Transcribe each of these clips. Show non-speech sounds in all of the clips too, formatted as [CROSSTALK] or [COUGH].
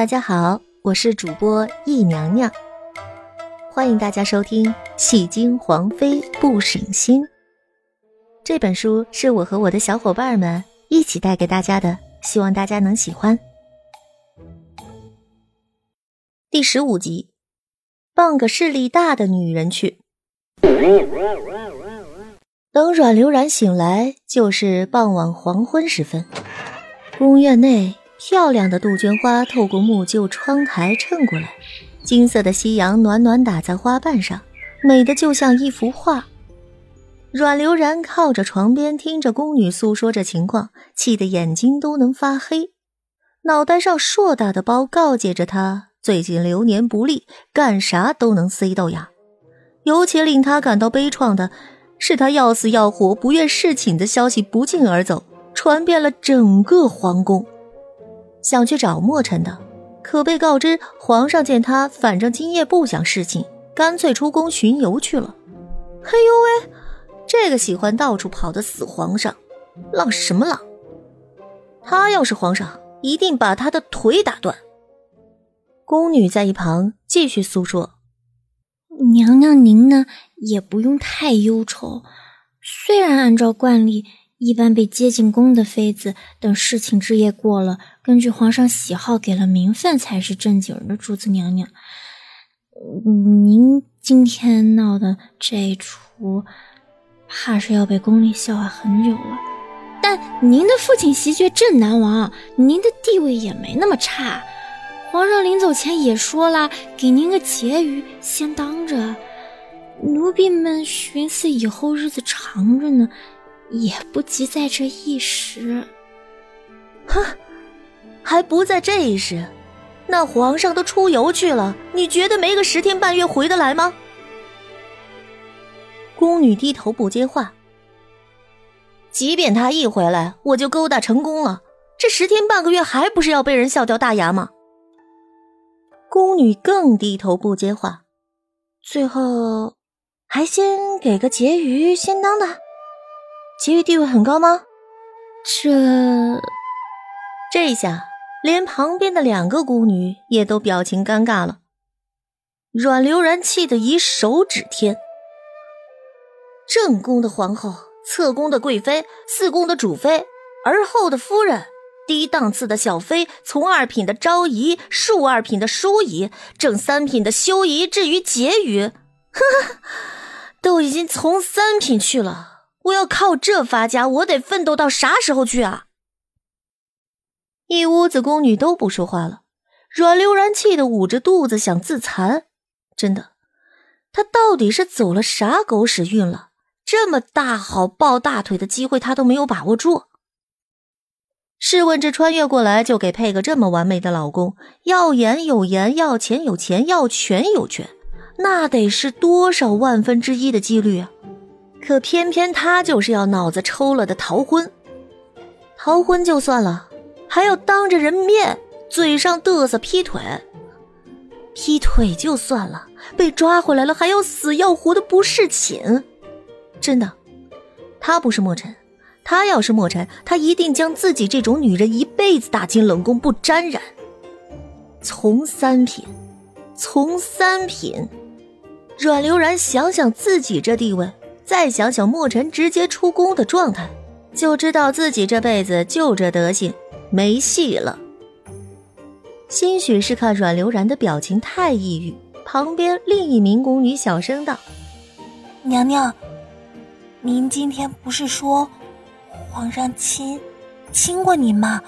大家好，我是主播易娘娘，欢迎大家收听《戏精皇妃不省心》这本书，是我和我的小伙伴们一起带给大家的，希望大家能喜欢。第十五集，傍个势力大的女人去。等阮流然醒来，就是傍晚黄昏时分，宫院内。漂亮的杜鹃花透过木旧窗台衬过来，金色的夕阳暖暖打在花瓣上，美的就像一幅画。阮流然靠着床边，听着宫女诉说着情况，气得眼睛都能发黑。脑袋上硕大的包告诫着他，最近流年不利，干啥都能塞豆芽。尤其令他感到悲怆的是，他要死要活、不愿侍寝的消息不胫而走，传遍了整个皇宫。想去找墨尘的，可被告知皇上见他反正今夜不想侍寝，干脆出宫巡游去了。哎呦喂，这个喜欢到处跑的死皇上，浪什么浪？他要是皇上，一定把他的腿打断。宫女在一旁继续诉说：“娘娘您呢，也不用太忧愁。虽然按照惯例。”一般被接进宫的妃子，等侍寝之夜过了，根据皇上喜好给了名分才是正经的主子娘娘。您今天闹的这出，怕是要被宫里笑话很久了。但您的父亲袭爵镇南王，您的地位也没那么差。皇上临走前也说了，给您个婕妤先当着。奴婢们寻思以后日子长着呢。也不及在这一时，哼，还不在这一时？那皇上都出游去了，你觉得没个十天半月回得来吗？宫女低头不接话。即便他一回来，我就勾搭成功了，这十天半个月还不是要被人笑掉大牙吗？宫女更低头不接话。最后，还先给个婕妤先当的。婕妤地位很高吗？这这下连旁边的两个宫女也都表情尴尬了。阮流然气得一手指天：正宫的皇后，侧宫的贵妃，四宫的主妃，而后的夫人，低档次的小妃，从二品的昭仪，庶二品的淑仪，正三品的修仪，至于婕妤，呵呵，都已经从三品去了。我要靠这发家，我得奋斗到啥时候去啊？一屋子宫女都不说话了。阮流然气得捂着肚子想自残。真的，他到底是走了啥狗屎运了？这么大好抱大腿的机会，他都没有把握住。试问这穿越过来就给配个这么完美的老公，要颜有颜，要钱有钱，要权有权，那得是多少万分之一的几率啊？可偏偏他就是要脑子抽了的逃婚，逃婚就算了，还要当着人面嘴上嘚瑟劈腿，劈腿就算了，被抓回来了还要死要活的不侍寝，真的，他不是墨尘，他要是墨尘，他一定将自己这种女人一辈子打进冷宫不沾染。从三品，从三品，阮流然想想自己这地位。再想想墨尘直接出宫的状态，就知道自己这辈子就这德行，没戏了。兴许是看阮流然的表情太抑郁，旁边另一名宫女小声道：“娘娘，您今天不是说皇上亲亲过您吗？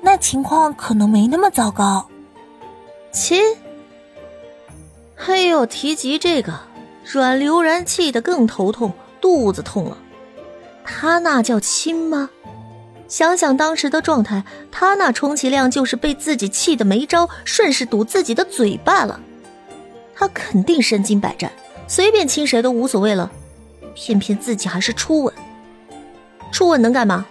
那情况可能没那么糟糕。亲？哎呦，提及这个。”阮流然气得更头痛，肚子痛了。他那叫亲吗？想想当时的状态，他那充其量就是被自己气得没招，顺势堵自己的嘴罢了。他肯定身经百战，随便亲谁都无所谓了。偏偏自己还是初吻，初吻能干嘛？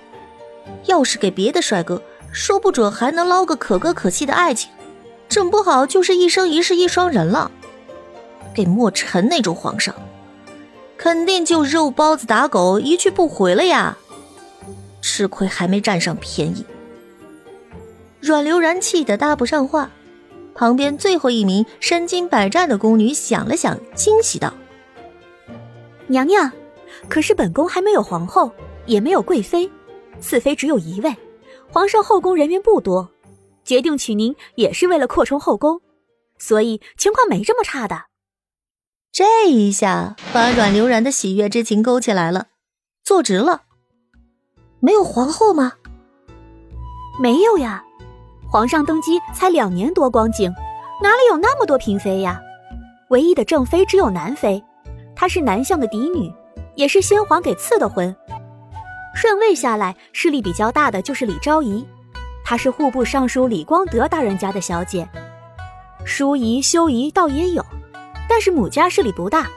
要是给别的帅哥，说不准还能捞个可歌可泣的爱情，整不好就是一生一世一双人了。给墨尘那种皇上，肯定就肉包子打狗，一去不回了呀！吃亏还没占上便宜。阮流然气得搭不上话，旁边最后一名身经百战的宫女想了想，惊喜道：“娘娘，可是本宫还没有皇后，也没有贵妃，四妃只有一位，皇上后宫人员不多，决定娶您也是为了扩充后宫，所以情况没这么差的。”这一下把阮流然的喜悦之情勾起来了，坐直了。没有皇后吗？没有呀，皇上登基才两年多光景，哪里有那么多嫔妃呀？唯一的正妃只有南妃，她是南相的嫡女，也是先皇给赐的婚。顺位下来，势力比较大的就是李昭仪，她是户部尚书李光德大人家的小姐。淑仪、修仪倒也有，但是母家势力不大，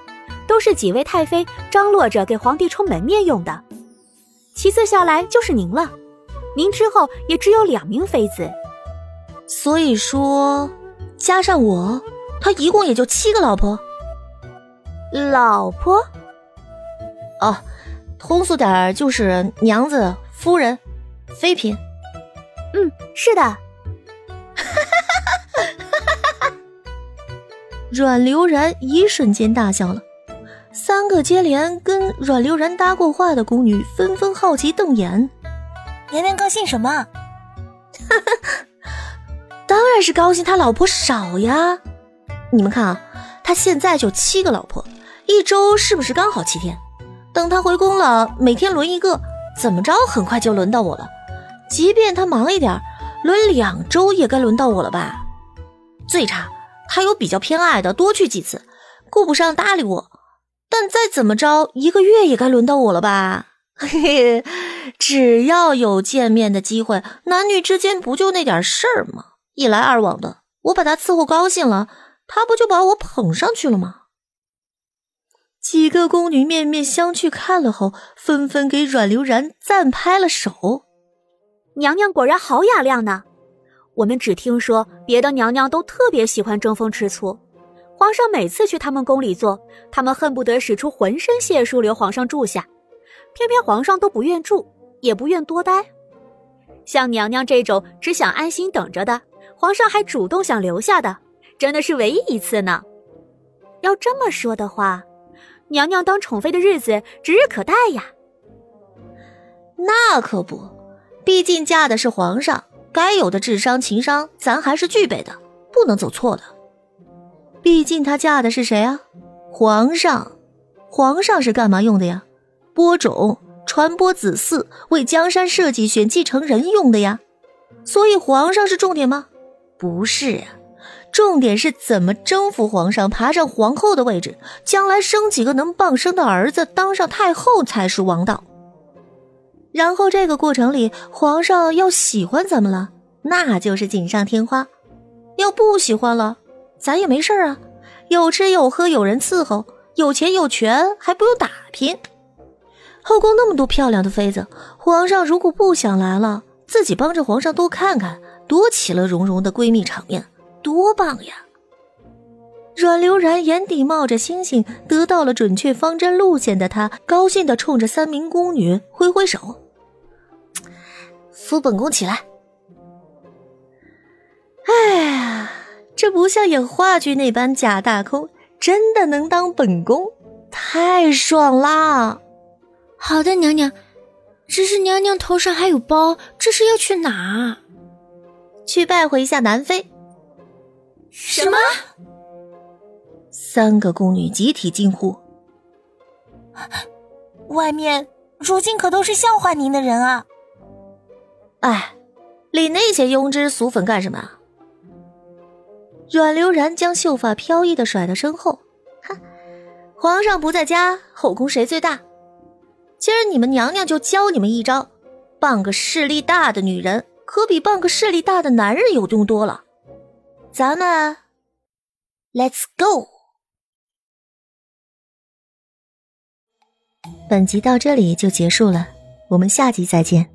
都是几位太妃张罗着给皇帝充门面用的。其次下来就是您了，您之后也只有两名妃子，所以说加上我，他一共也就七个老婆。老婆？哦，通俗点就是娘子、夫人、妃嫔。嗯，是的。阮流然一瞬间大笑了。三个接连跟阮流然搭过话的宫女纷纷好奇瞪眼：“娘娘高兴什么？”“ [LAUGHS] 当然是高兴他老婆少呀！你们看啊，他现在就七个老婆，一周是不是刚好七天？等他回宫了，每天轮一个，怎么着很快就轮到我了。即便他忙一点，轮两周也该轮到我了吧？最差他有比较偏爱的，多去几次，顾不上搭理我。”但再怎么着，一个月也该轮到我了吧？嘿嘿，只要有见面的机会，男女之间不就那点事儿吗？一来二往的，我把他伺候高兴了，他不就把我捧上去了吗？几个宫女面面相觑，看了后，纷纷给阮流然赞拍了手。娘娘果然好雅量呢。我们只听说别的娘娘都特别喜欢争风吃醋。皇上每次去他们宫里坐，他们恨不得使出浑身解数留皇上住下，偏偏皇上都不愿住，也不愿多待。像娘娘这种只想安心等着的，皇上还主动想留下的，真的是唯一一次呢。要这么说的话，娘娘当宠妃的日子指日可待呀。那可不，毕竟嫁的是皇上，该有的智商情商咱还是具备的，不能走错的。毕竟她嫁的是谁啊？皇上，皇上是干嘛用的呀？播种、传播子嗣，为江山社稷选继承人用的呀。所以皇上是重点吗？不是啊，重点是怎么征服皇上，爬上皇后的位置，将来生几个能傍生的儿子，当上太后才是王道。然后这个过程里，皇上要喜欢咱们了，那就是锦上添花；要不喜欢了，咱也没事啊，有吃有喝，有人伺候，有钱有权，还不用打拼。后宫那么多漂亮的妃子，皇上如果不想来了，自己帮着皇上多看看，多其乐融融的闺蜜场面，多棒呀！阮流然眼底冒着星星，得到了准确方针路线的他，高兴的冲着三名宫女挥挥手：“扶本宫起来。”哎呀！这不像演话剧那般假大空，真的能当本宫，太爽啦！好的，娘娘。只是娘娘头上还有包，这是要去哪？去拜会一下南妃。什么？三个宫女集体惊呼。外面如今可都是笑话您的人啊！哎，理那些庸脂俗粉干什么啊？阮流然将秀发飘逸的甩到身后，哼，皇上不在家，后宫谁最大？今儿你们娘娘就教你们一招，傍个势力大的女人，可比傍个势力大的男人有用多了。咱们，Let's go。本集到这里就结束了，我们下集再见。